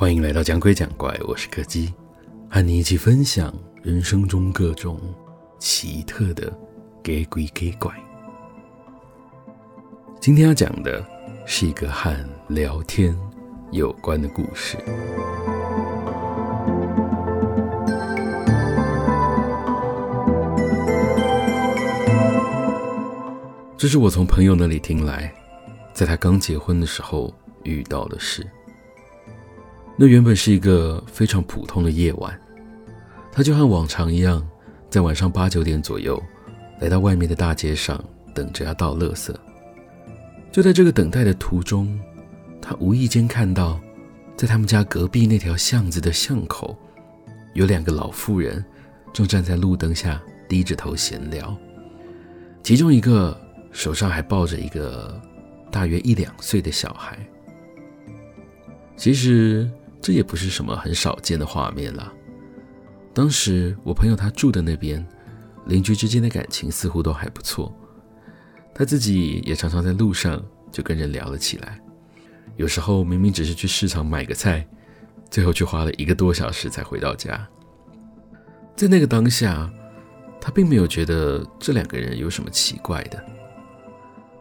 欢迎来到讲鬼讲怪，我是柯基，和你一起分享人生中各种奇特的给鬼给怪。今天要讲的是一个和聊天有关的故事。这是我从朋友那里听来，在他刚结婚的时候遇到的事。那原本是一个非常普通的夜晚，他就和往常一样，在晚上八九点左右，来到外面的大街上，等着要倒垃圾。就在这个等待的途中，他无意间看到，在他们家隔壁那条巷子的巷口，有两个老妇人正站在路灯下低着头闲聊，其中一个手上还抱着一个大约一两岁的小孩。其实。这也不是什么很少见的画面了。当时我朋友他住的那边，邻居之间的感情似乎都还不错。他自己也常常在路上就跟人聊了起来。有时候明明只是去市场买个菜，最后却花了一个多小时才回到家。在那个当下，他并没有觉得这两个人有什么奇怪的。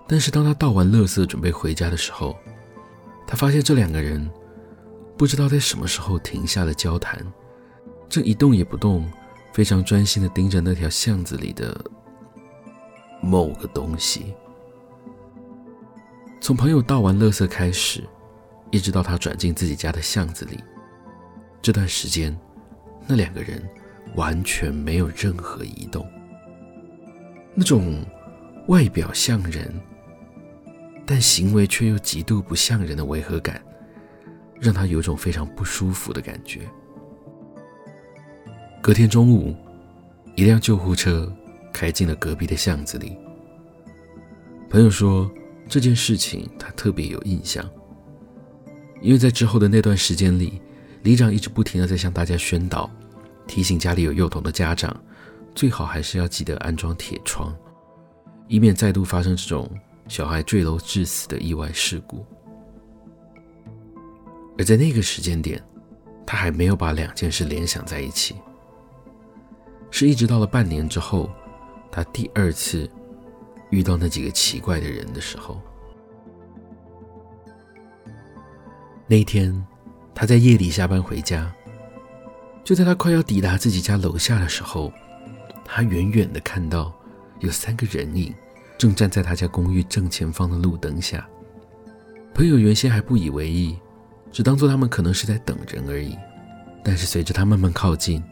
但是当他倒完垃圾准备回家的时候，他发现这两个人。不知道在什么时候停下了交谈，正一动也不动，非常专心地盯着那条巷子里的某个东西。从朋友倒完垃圾开始，一直到他转进自己家的巷子里，这段时间，那两个人完全没有任何移动。那种外表像人，但行为却又极度不像人的违和感。让他有种非常不舒服的感觉。隔天中午，一辆救护车开进了隔壁的巷子里。朋友说这件事情他特别有印象，因为在之后的那段时间里，里长一直不停的在向大家宣导，提醒家里有幼童的家长，最好还是要记得安装铁窗，以免再度发生这种小孩坠楼致死的意外事故。而在那个时间点，他还没有把两件事联想在一起。是一直到了半年之后，他第二次遇到那几个奇怪的人的时候。那天，他在夜里下班回家，就在他快要抵达自己家楼下的时候，他远远的看到有三个人影正站在他家公寓正前方的路灯下。朋友原先还不以为意。只当作他们可能是在等人而已，但是随着他慢慢靠近，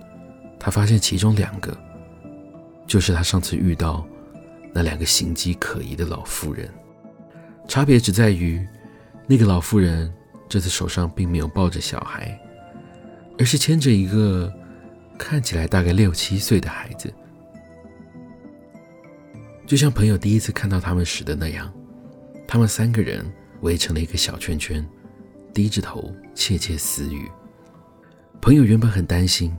他发现其中两个就是他上次遇到那两个形迹可疑的老妇人，差别只在于那个老妇人这次手上并没有抱着小孩，而是牵着一个看起来大概六七岁的孩子，就像朋友第一次看到他们时的那样，他们三个人围成了一个小圈圈。低着头窃窃私语。朋友原本很担心，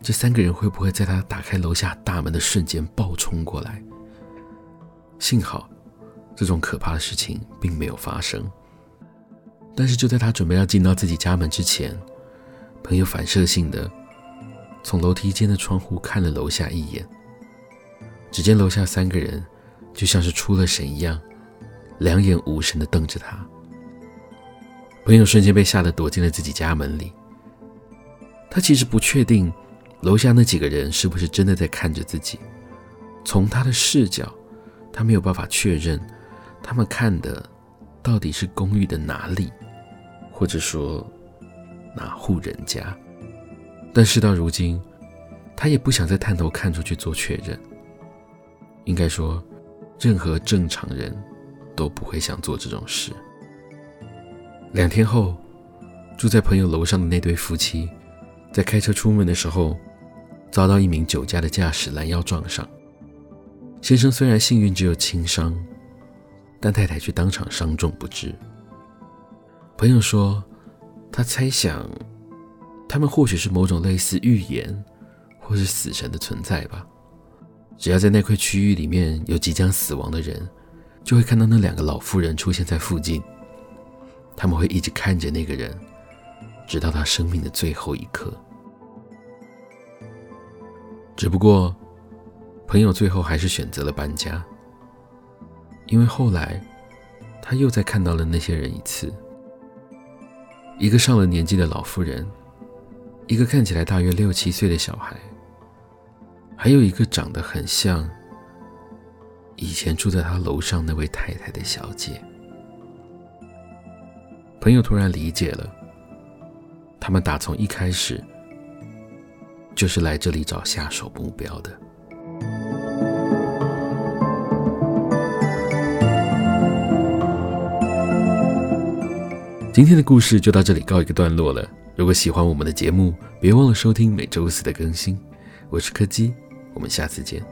这三个人会不会在他打开楼下大门的瞬间暴冲过来。幸好，这种可怕的事情并没有发生。但是就在他准备要进到自己家门之前，朋友反射性的从楼梯间的窗户看了楼下一眼，只见楼下三个人就像是出了神一样，两眼无神的瞪着他。朋友瞬间被吓得躲进了自己家门里。他其实不确定楼下那几个人是不是真的在看着自己。从他的视角，他没有办法确认他们看的到底是公寓的哪里，或者说哪户人家。但事到如今，他也不想再探头看出去做确认。应该说，任何正常人都不会想做这种事。两天后，住在朋友楼上的那对夫妻，在开车出门的时候，遭到一名酒驾的驾驶拦腰撞上。先生虽然幸运只有轻伤，但太太却当场伤重不治。朋友说，他猜想，他们或许是某种类似预言，或是死神的存在吧。只要在那块区域里面有即将死亡的人，就会看到那两个老妇人出现在附近。他们会一直看着那个人，直到他生命的最后一刻。只不过，朋友最后还是选择了搬家，因为后来他又再看到了那些人一次：一个上了年纪的老妇人，一个看起来大约六七岁的小孩，还有一个长得很像以前住在他楼上那位太太的小姐。朋友突然理解了，他们打从一开始就是来这里找下手目标的。今天的故事就到这里告一个段落了。如果喜欢我们的节目，别忘了收听每周四的更新。我是柯基，我们下次见。